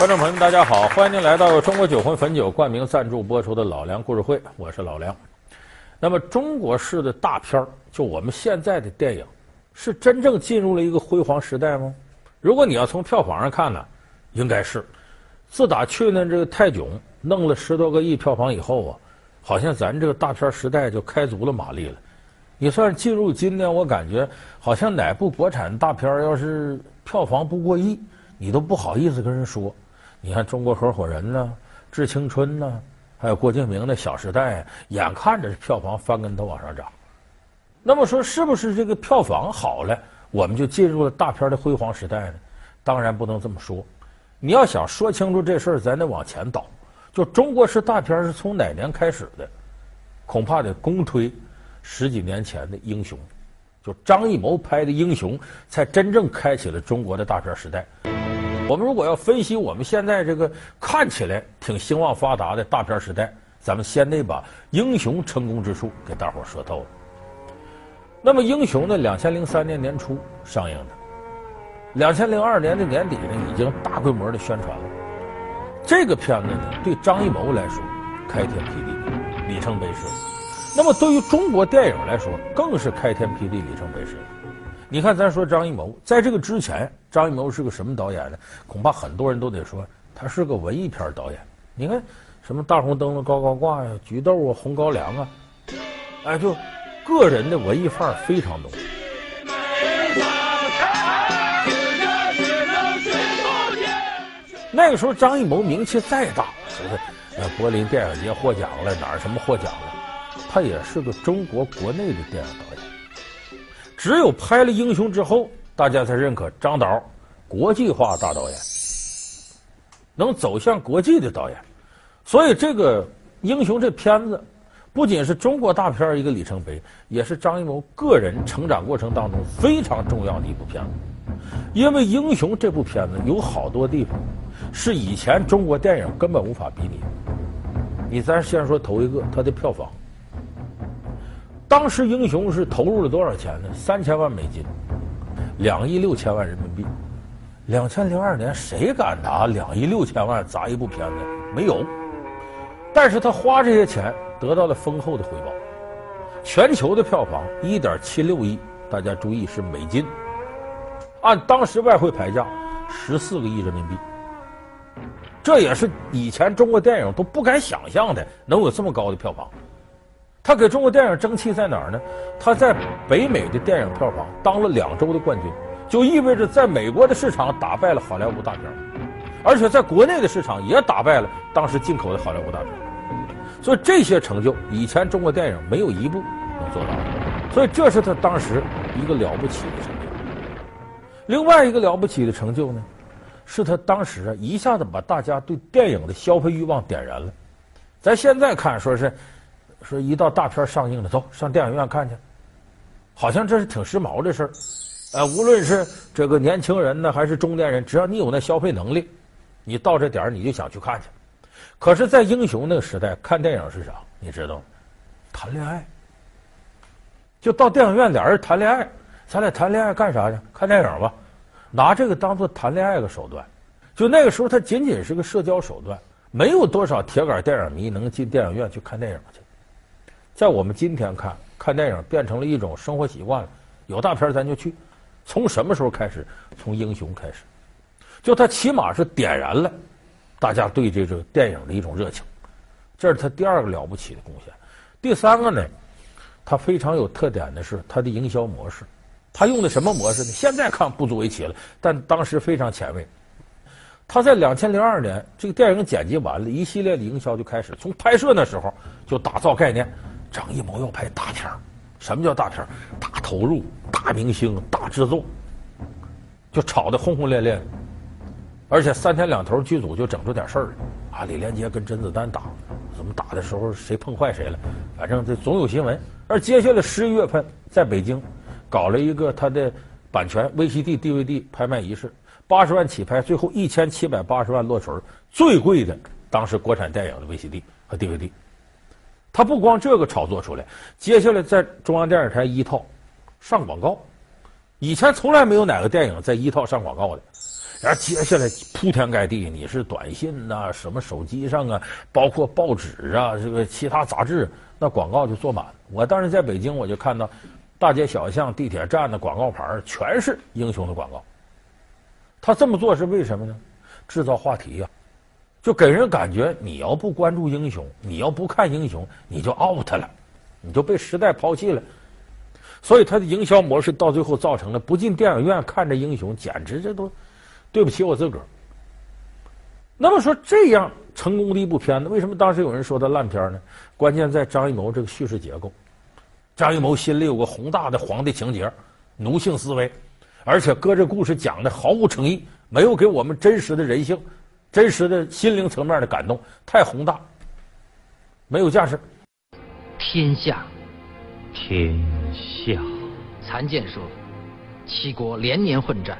观众朋友们，大家好，欢迎您来到中国酒魂汾酒冠名赞助播出的《老梁故事会》，我是老梁。那么，中国式的大片，就我们现在的电影，是真正进入了一个辉煌时代吗？如果你要从票房上看呢，应该是。自打去年这个泰囧弄了十多个亿票房以后啊，好像咱这个大片时代就开足了马力了。你算进入今年，我感觉好像哪部国产大片要是票房不过亿，你都不好意思跟人说。你看《中国合伙人》呢，《致青春》呢，还有郭敬明的《小时代》，眼看着票房翻跟头往上涨。那么说，是不是这个票房好了，我们就进入了大片的辉煌时代呢？当然不能这么说。你要想说清楚这事儿，咱得往前倒。就中国式大片是从哪年开始的？恐怕得公推十几年前的《英雄》，就张艺谋拍的《英雄》，才真正开启了中国的大片时代。我们如果要分析我们现在这个看起来挺兴旺发达的大片时代，咱们先得把《英雄》成功之处给大伙说透了。那么，《英雄》呢，两千零三年年初上映的。两千零二年的年底呢，已经大规模的宣传了。这个片子呢，对张艺谋来说开天辟地，里程碑式。那么对于中国电影来说，更是开天辟地，里程碑式。你看，咱说张艺谋，在这个之前，张艺谋是个什么导演呢？恐怕很多人都得说，他是个文艺片导演。你看，什么大红灯笼高高挂呀，菊豆啊，红高粱啊，哎，就个人的文艺范儿非常浓。那个时候，张艺谋名气再大，不是？呃，柏林电影节获奖了，哪儿什么获奖了？他也是个中国国内的电影导演。只有拍了《英雄》之后，大家才认可张导国际化大导演，能走向国际的导演。所以，这个《英雄》这片子不仅是中国大片一个里程碑，也是张艺谋个人成长过程当中非常重要的一部片子。因为《英雄》这部片子有好多地方。是以前中国电影根本无法比拟。你咱先说头一个，它的票房。当时《英雄》是投入了多少钱呢？三千万美金，两亿六千万人民币。两千零二年谁敢拿两亿六千万砸一部片子？没有。但是他花这些钱得到了丰厚的回报。全球的票房一点七六亿，大家注意是美金。按当时外汇牌价，十四个亿人民币。这也是以前中国电影都不敢想象的，能有这么高的票房。他给中国电影争气在哪儿呢？他在北美的电影票房当了两周的冠军，就意味着在美国的市场打败了好莱坞大片，而且在国内的市场也打败了当时进口的好莱坞大片。所以这些成就，以前中国电影没有一部能做到。所以这是他当时一个了不起的成就。另外一个了不起的成就呢？是他当时啊，一下子把大家对电影的消费欲望点燃了。咱现在看，说是说一到大片上映了，走上电影院看去，好像这是挺时髦的事儿。呃，无论是这个年轻人呢，还是中年人，只要你有那消费能力，你到这点儿你就想去看去。可是，在英雄那个时代，看电影是啥？你知道吗？谈恋爱，就到电影院俩人谈恋爱，咱俩谈恋爱干啥去？看电影吧。拿这个当做谈恋爱的手段，就那个时候，它仅仅是个社交手段，没有多少铁杆电影迷能进电影院去看电影去。在我们今天看，看电影变成了一种生活习惯了，有大片咱就去。从什么时候开始？从英雄开始，就他起码是点燃了大家对这个电影的一种热情，这是他第二个了不起的贡献。第三个呢，他非常有特点的是他的营销模式。他用的什么模式呢？现在看不足为奇了，但当时非常前卫。他在两千零二年，这个电影剪辑完了，一系列的营销就开始。从拍摄那时候就打造概念，张艺谋要拍大片。什么叫大片？大投入、大明星、大制作，就炒得轰轰烈烈。而且三天两头剧组就整出点事儿来啊！李连杰跟甄子丹打，怎么打的时候谁碰坏谁了？反正这总有新闻。而接下来十一月份在北京。搞了一个他的版权 VCD、DVD 拍卖仪式，八十万起拍，最后一千七百八十万落槌，最贵的当时国产电影的 VCD 和 DVD。他不光这个炒作出来，接下来在中央电视台一套上广告，以前从来没有哪个电影在一套上广告的，然后接下来铺天盖地，你是短信呐、什么手机上啊，包括报纸啊，这个其他杂志，那广告就做满。我当时在北京，我就看到大街小巷、地铁站的广告牌全是英雄的广告。他这么做是为什么呢？制造话题呀、就给人感觉你要不关注英雄，你要不看英雄，你就 out 了，你就被时代抛弃了。所以他的营销模式到最后造成了不进电影院看着英雄，简直这都对不起我自个儿。那么说这样成功的一部片子，为什么当时有人说他烂片呢？关键在张艺谋这个叙事结构。张艺谋心里有个宏大的皇帝情节，奴性思维，而且搁这故事讲的毫无诚意，没有给我们真实的人性、真实的心灵层面的感动，太宏大，没有架势。天下。天下，残剑说：“七国连年混战，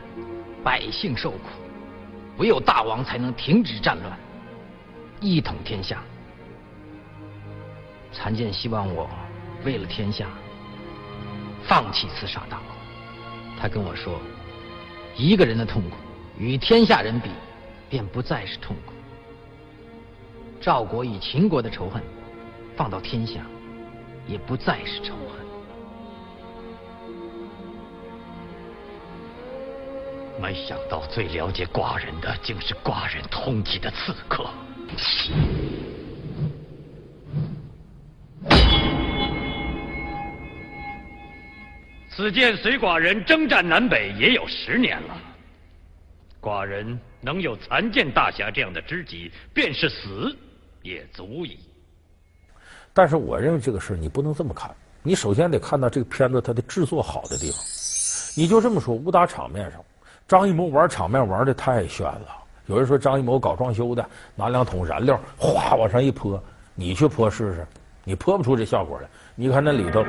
百姓受苦，唯有大王才能停止战乱，一统天下。”残剑希望我为了天下放弃刺杀大王。他跟我说：“一个人的痛苦与天下人比，便不再是痛苦。赵国与秦国的仇恨，放到天下。”也不再是仇恨。没想到最了解寡人的，竟是寡人通缉的刺客。此剑随寡人征战南北也有十年了，寡人能有残剑大侠这样的知己，便是死也足矣。但是我认为这个事儿你不能这么看，你首先得看到这个片子它的制作好的地方。你就这么说，武打场面上，张艺谋玩场面玩的太炫了。有人说张艺谋搞装修的，拿两桶燃料哗往上一泼，你去泼试试，你泼不出这效果来。你看那里头，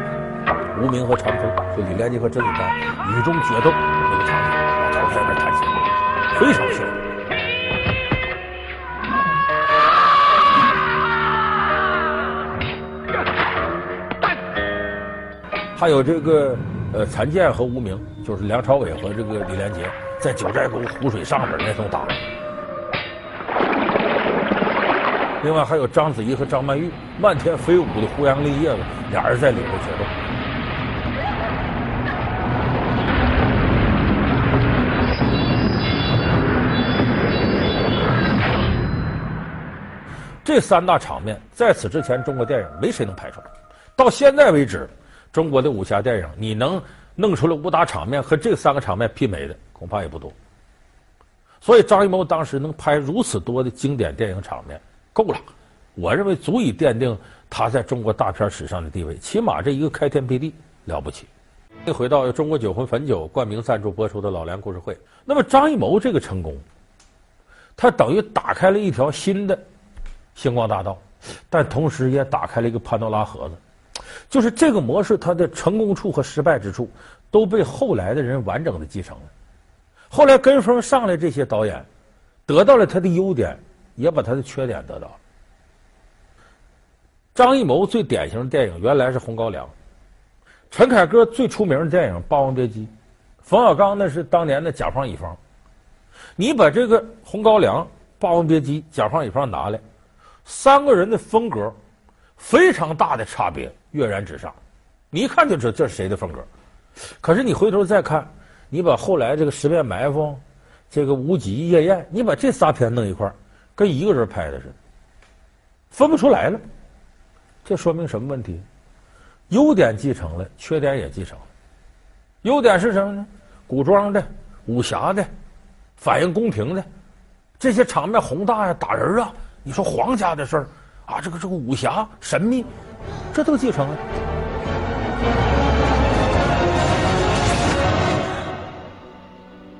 无名和长风，就李连杰和甄子丹雨中决斗那个场景，朝天在那弹琴，非常炫。还有这个呃，残剑和无名，就是梁朝伟和这个李连杰在九寨沟湖水上边那种打。另外还有章子怡和张曼玉漫天飞舞的胡杨林叶子，俩人在里头决斗。这三大场面在此之前中国电影没谁能拍出来，到现在为止。中国的武侠电影，你能弄出来武打场面和这三个场面媲美的，恐怕也不多。所以张艺谋当时能拍如此多的经典电影场面，够了。我认为足以奠定他在中国大片史上的地位，起码这一个开天辟地了不起。又回到中国酒魂汾酒冠名赞助播出的老梁故事会，那么张艺谋这个成功，他等于打开了一条新的星光大道，但同时也打开了一个潘多拉盒子。就是这个模式，它的成功处和失败之处都被后来的人完整的继承了。后来跟风上来这些导演，得到了他的优点，也把他的缺点得到了。张艺谋最典型的电影原来是《红高粱》，陈凯歌最出名的电影《霸王别姬》，冯小刚那是当年的甲方乙方。你把这个《红高粱》《霸王别姬》甲方乙方拿来，三个人的风格。非常大的差别，跃然纸上，你一看就知道这是谁的风格。可是你回头再看，你把后来这个《十面埋伏》、这个《无极夜宴》，你把这仨片弄一块跟一个人拍的似的，分不出来了。这说明什么问题？优点继承了，缺点也继承了。优点是什么呢？古装的、武侠的、反映宫廷的，这些场面宏大呀，打人啊。你说皇家的事儿。啊，这个这个武侠神秘，这都继承了。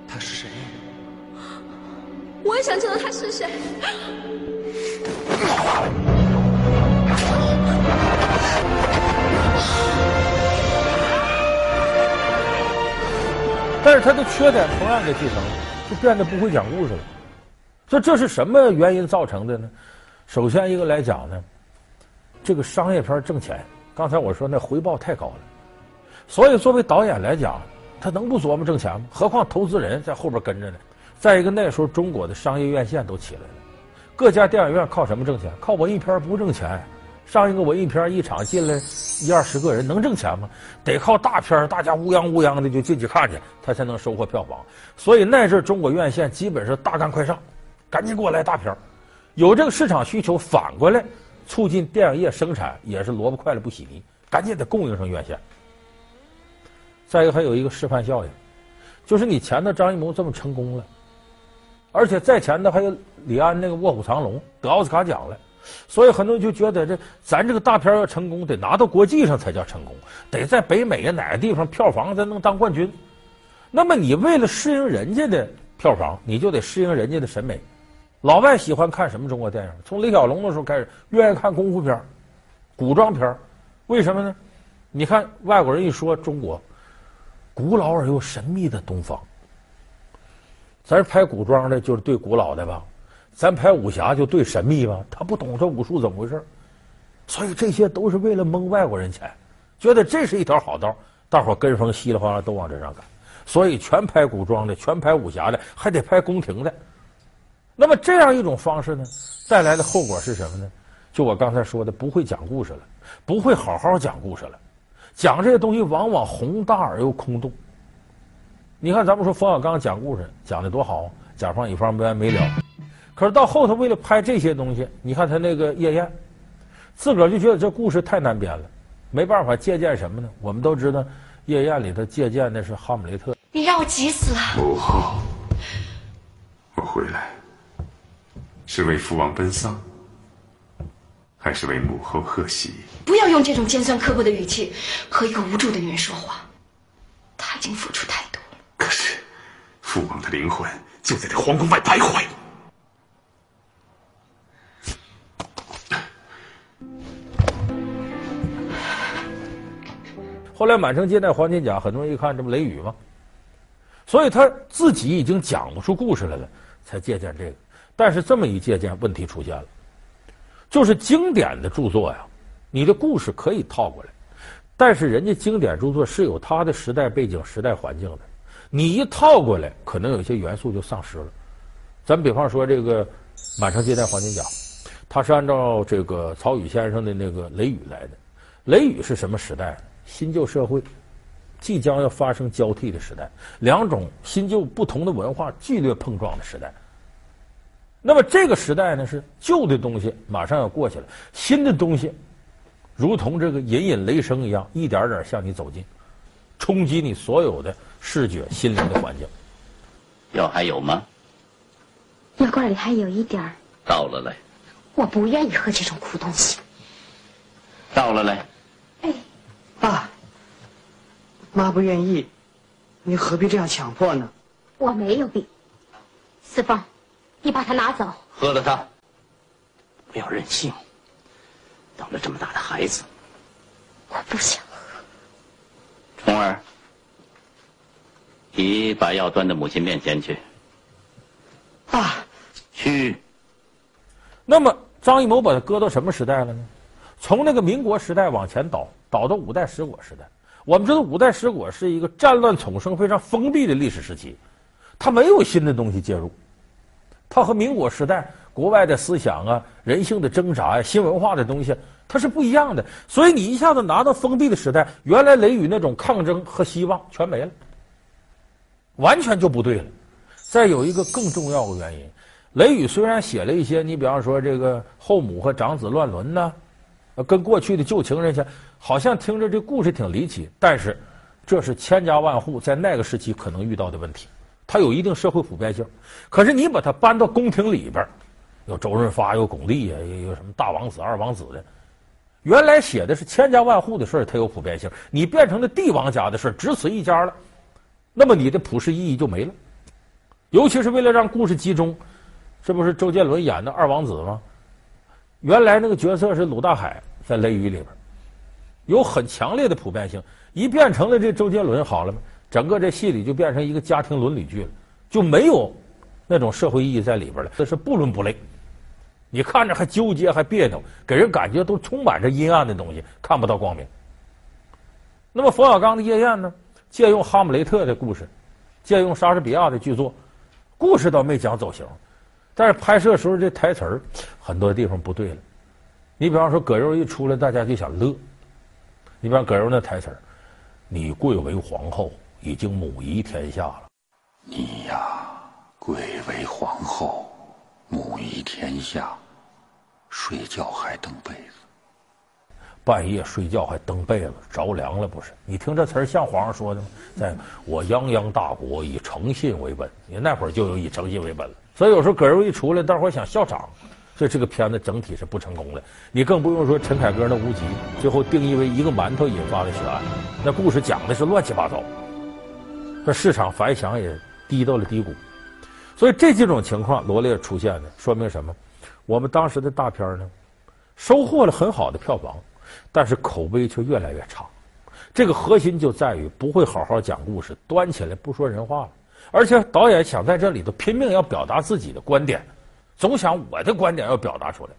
他是谁？我也想知道他是谁。但是他的缺点同样给继承了，就变得不会讲故事了。这这是什么原因造成的呢？首先一个来讲呢，这个商业片挣钱，刚才我说那回报太高了，所以作为导演来讲，他能不琢磨挣钱吗？何况投资人在后边跟着呢，再一个，那时候中国的商业院线都起来了，各家电影院靠什么挣钱？靠文艺片不挣钱。上一个文艺片一场进来一二十个人能挣钱吗？得靠大片，大家乌泱乌泱的就进去看去，他才能收获票房。所以那阵中国院线基本是大干快上，赶紧给我来大片。有这个市场需求，反过来促进电影业生产也是萝卜快了不洗泥，赶紧得供应上院线。再一个还有一个示范效应，就是你前头张艺谋这么成功了，而且在前头还有李安那个《卧虎藏龙》得奥斯卡奖了。所以很多人就觉得这咱这个大片要成功，得拿到国际上才叫成功，得在北美啊哪个地方票房才能当冠军。那么你为了适应人家的票房，你就得适应人家的审美。老外喜欢看什么中国电影？从李小龙的时候开始，愿意看功夫片、古装片。为什么呢？你看外国人一说中国，古老而又神秘的东方。咱拍古装的，就是对古老的吧。咱拍武侠就对神秘吧，他不懂这武术怎么回事，所以这些都是为了蒙外国人钱，觉得这是一条好道，大伙跟风稀里哗啦都往这上赶，所以全拍古装的，全拍武侠的，还得拍宫廷的。那么这样一种方式呢，带来的后果是什么呢？就我刚才说的，不会讲故事了，不会好好讲故事了，讲这些东西往往宏大而又空洞。你看，咱们说冯小刚讲故事讲的多好，甲方乙方没完没了。可是到后头，为了拍这些东西，你看他那个夜宴，自个儿就觉得这故事太难编了，没办法借鉴什么呢？我们都知道，夜宴里头借鉴的是哈姆雷特。你让我急死了。母后，我回来是为父王奔丧，还是为母后贺喜？不要用这种尖酸刻薄的语气和一个无助的女人说话。她已经付出太多了。可是，父王的灵魂就在这皇宫外徘徊。后来满城尽带黄金甲，很多人一看，这不雷雨吗？所以他自己已经讲不出故事来了，才借鉴这个。但是这么一借鉴，问题出现了，就是经典的著作呀，你的故事可以套过来，但是人家经典著作是有它的时代背景、时代环境的，你一套过来，可能有些元素就丧失了。咱比方说这个满城尽带黄金甲，它是按照这个曹禺先生的那个雷雨来的。雷雨是什么时代？新旧社会即将要发生交替的时代，两种新旧不同的文化剧烈碰撞的时代。那么这个时代呢，是旧的东西马上要过去了，新的东西如同这个隐隐雷声一样，一点点向你走近，冲击你所有的视觉、心灵的环境。药还有吗？药罐里还有一点儿。倒了嘞。我不愿意喝这种苦东西。倒了嘞。哎。爸，妈不愿意，你何必这样强迫呢？我没有病。四凤，你把它拿走。喝了它，不要任性。当了这么大的孩子，我不想喝。虫儿，你把药端到母亲面前去。爸，去。那么张艺谋把它搁到什么时代了呢？从那个民国时代往前倒。倒到五代十国时代，我们知道五代十国是一个战乱丛生、非常封闭的历史时期，它没有新的东西介入，它和民国时代国外的思想啊、人性的挣扎呀、新文化的东西，它是不一样的。所以你一下子拿到封闭的时代，原来雷雨那种抗争和希望全没了，完全就不对了。再有一个更重要的原因，雷雨虽然写了一些，你比方说这个后母和长子乱伦呢。跟过去的旧情人去，好像听着这故事挺离奇，但是这是千家万户在那个时期可能遇到的问题，它有一定社会普遍性。可是你把它搬到宫廷里边，有周润发，有巩俐呀，有有什么大王子、二王子的，原来写的是千家万户的事儿，它有普遍性。你变成了帝王家的事儿，只此一家了，那么你的普世意义就没了。尤其是为了让故事集中，这不是周杰伦演的二王子吗？原来那个角色是鲁大海，在《雷雨》里边有很强烈的普遍性。一变成了这周杰伦好了吗？整个这戏里就变成一个家庭伦理剧了，就没有那种社会意义在里边了。这是不伦不类，你看着还纠结还别扭，给人感觉都充满着阴暗的东西，看不到光明。那么冯小刚的《夜宴》呢？借用哈姆雷特的故事，借用莎士比亚的剧作，故事倒没讲走形，但是拍摄时候这台词儿很多地方不对了。你比方说葛优一出来，大家就想乐。你比方葛优那台词儿：“你贵为皇后，已经母仪天下了。”你呀，贵为皇后，母仪天下，睡觉还蹬被子。半夜睡觉还蹬被子，着凉了不是？你听这词儿像皇上说的吗？在我泱泱大国以诚信为本，你那会儿就有以诚信为本了。所以有时候葛优一出来，大伙儿想笑场，所以这个片子整体是不成功的。你更不用说陈凯歌那无极，最后定义为一个馒头引发的血案，那故事讲的是乱七八糟，这市场反响也低到了低谷。所以这几种情况罗列出现的，说明什么？我们当时的大片呢，收获了很好的票房。但是口碑却越来越差，这个核心就在于不会好好讲故事，端起来不说人话了。而且导演想在这里头拼命要表达自己的观点，总想我的观点要表达出来。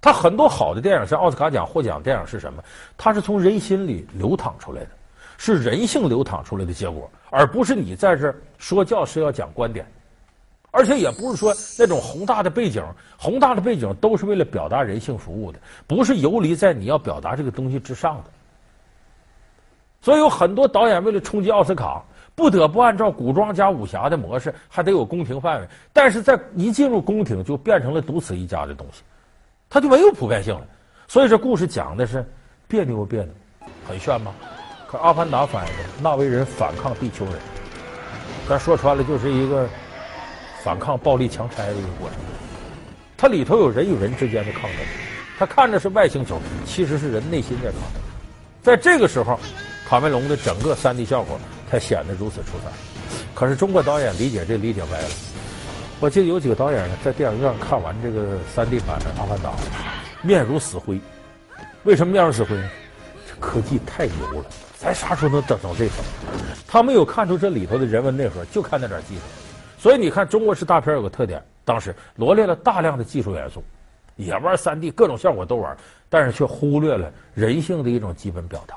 他很多好的电影，像奥斯卡奖获奖电影是什么？它是从人心里流淌出来的，是人性流淌出来的结果，而不是你在这说教是要讲观点。而且也不是说那种宏大的背景，宏大的背景都是为了表达人性服务的，不是游离在你要表达这个东西之上的。所以有很多导演为了冲击奥斯卡，不得不按照古装加武侠的模式，还得有宫廷范围。但是在一进入宫廷，就变成了独此一家的东西，它就没有普遍性了。所以这故事讲的是别扭别扭，很炫吗？可《阿凡达》翻译的那为人反抗地球人，咱说穿了就是一个。反抗暴力强拆的一个过程，它里头有人与人之间的抗争，它看着是外星球，其实是人内心在抗争。在这个时候，卡梅隆的整个三 D 效果才显得如此出彩。可是中国导演理解这理解歪了。我记得有几个导演呢，在电影院看完这个三 D 版的《阿凡达》，面如死灰。为什么面如死灰呢？这科技太牛了，咱啥时候能整成这种？他没有看出这里头的人文内核，就看那点技术。所以你看，中国式大片有个特点，当时罗列了大量的技术元素，也玩三 D，各种效果都玩，但是却忽略了人性的一种基本表达。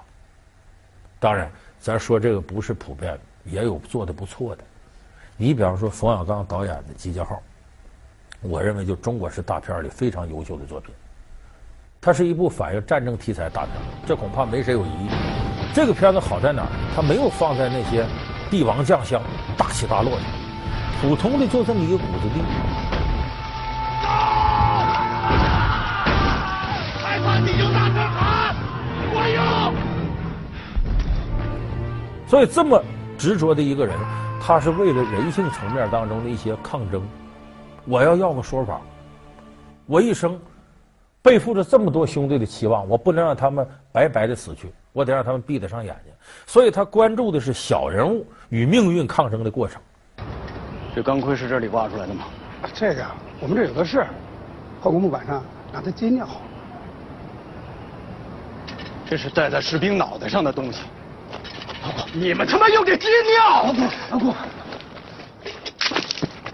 当然，咱说这个不是普遍，也有做的不错的。你比方说冯小刚导演的《集结号》，我认为就中国式大片里非常优秀的作品。它是一部反映战争题材大片，这恐怕没谁有疑义。这个片子好在哪儿？它没有放在那些帝王将相、大起大落的。普通的就这么一个谷子地，害怕你就大声喊，我有。所以这么执着的一个人，他是为了人性层面当中的一些抗争。我要要个说法，我一生背负着这么多兄弟的期望，我不能让他们白白的死去，我得让他们闭得上眼睛。所以他关注的是小人物与命运抗争的过程。这钢盔是这里挖出来的吗？这个我们这有的是，后宫木板上拿它接尿。这是戴在士兵脑袋上的东西。你们他妈用这金料！老顾，老顾，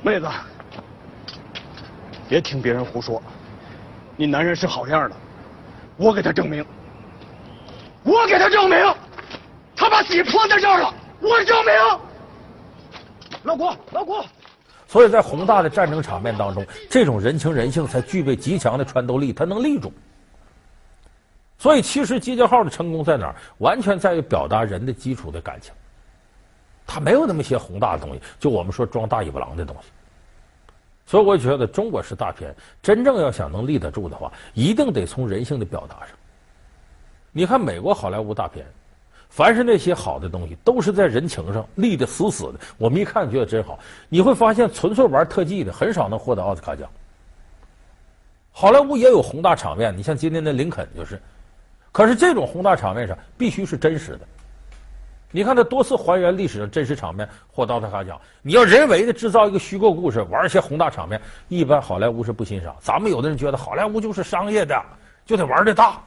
妹子，别听别人胡说，你男人是好样的，我给他证明。我给他证明，他把自己泼在这儿了，我证明。老郭，老郭，所以在宏大的战争场面当中，这种人情人性才具备极强的穿透力，它能立住。所以，其实《集结号》的成功在哪儿？完全在于表达人的基础的感情。它没有那么些宏大的东西，就我们说装大尾巴狼的东西。所以，我觉得中国式大片真正要想能立得住的话，一定得从人性的表达上。你看美国好莱坞大片。凡是那些好的东西，都是在人情上立得死死的。我们一看觉得真好。你会发现，纯粹玩特技的很少能获得奥斯卡奖。好莱坞也有宏大场面，你像今天的林肯就是。可是这种宏大场面上必须是真实的。你看他多次还原历史上真实场面获奥斯卡奖。你要人为的制造一个虚构故事，玩一些宏大场面，一般好莱坞是不欣赏。咱们有的人觉得好莱坞就是商业的，就得玩的大。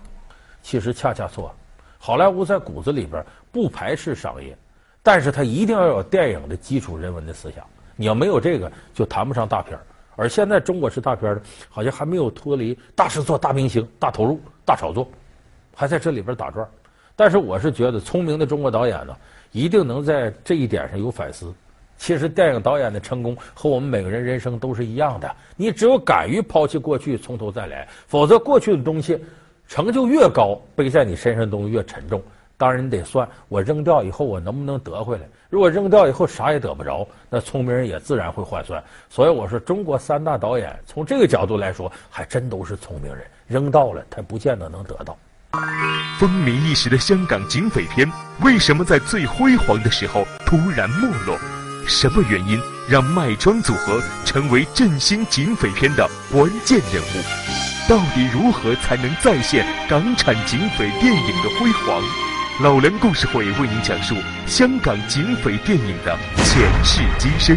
其实恰恰错。好莱坞在骨子里边不排斥商业，但是他一定要有电影的基础人文的思想。你要没有这个，就谈不上大片。而现在中国式大片呢，好像还没有脱离大制作、大明星、大投入、大炒作，还在这里边打转。但是我是觉得，聪明的中国导演呢，一定能在这一点上有反思，其实电影导演的成功和我们每个人人生都是一样的。你只有敢于抛弃过去，从头再来，否则过去的东西成就越高，背在你身上的东西越沉重。当然，你得算我扔掉以后，我能不能得回来？如果扔掉以后啥也得不着，那聪明人也自然会换算。所以我说，中国三大导演从这个角度来说，还真都是聪明人。扔到了，他不见得能得到。风靡一时的香港警匪片，为什么在最辉煌的时候突然没落？什么原因让麦庄组合成为振兴警匪片的关键人物？到底如何才能再现港产警匪电影的辉煌？老梁故事会为您讲述香港警匪电影的前世今生。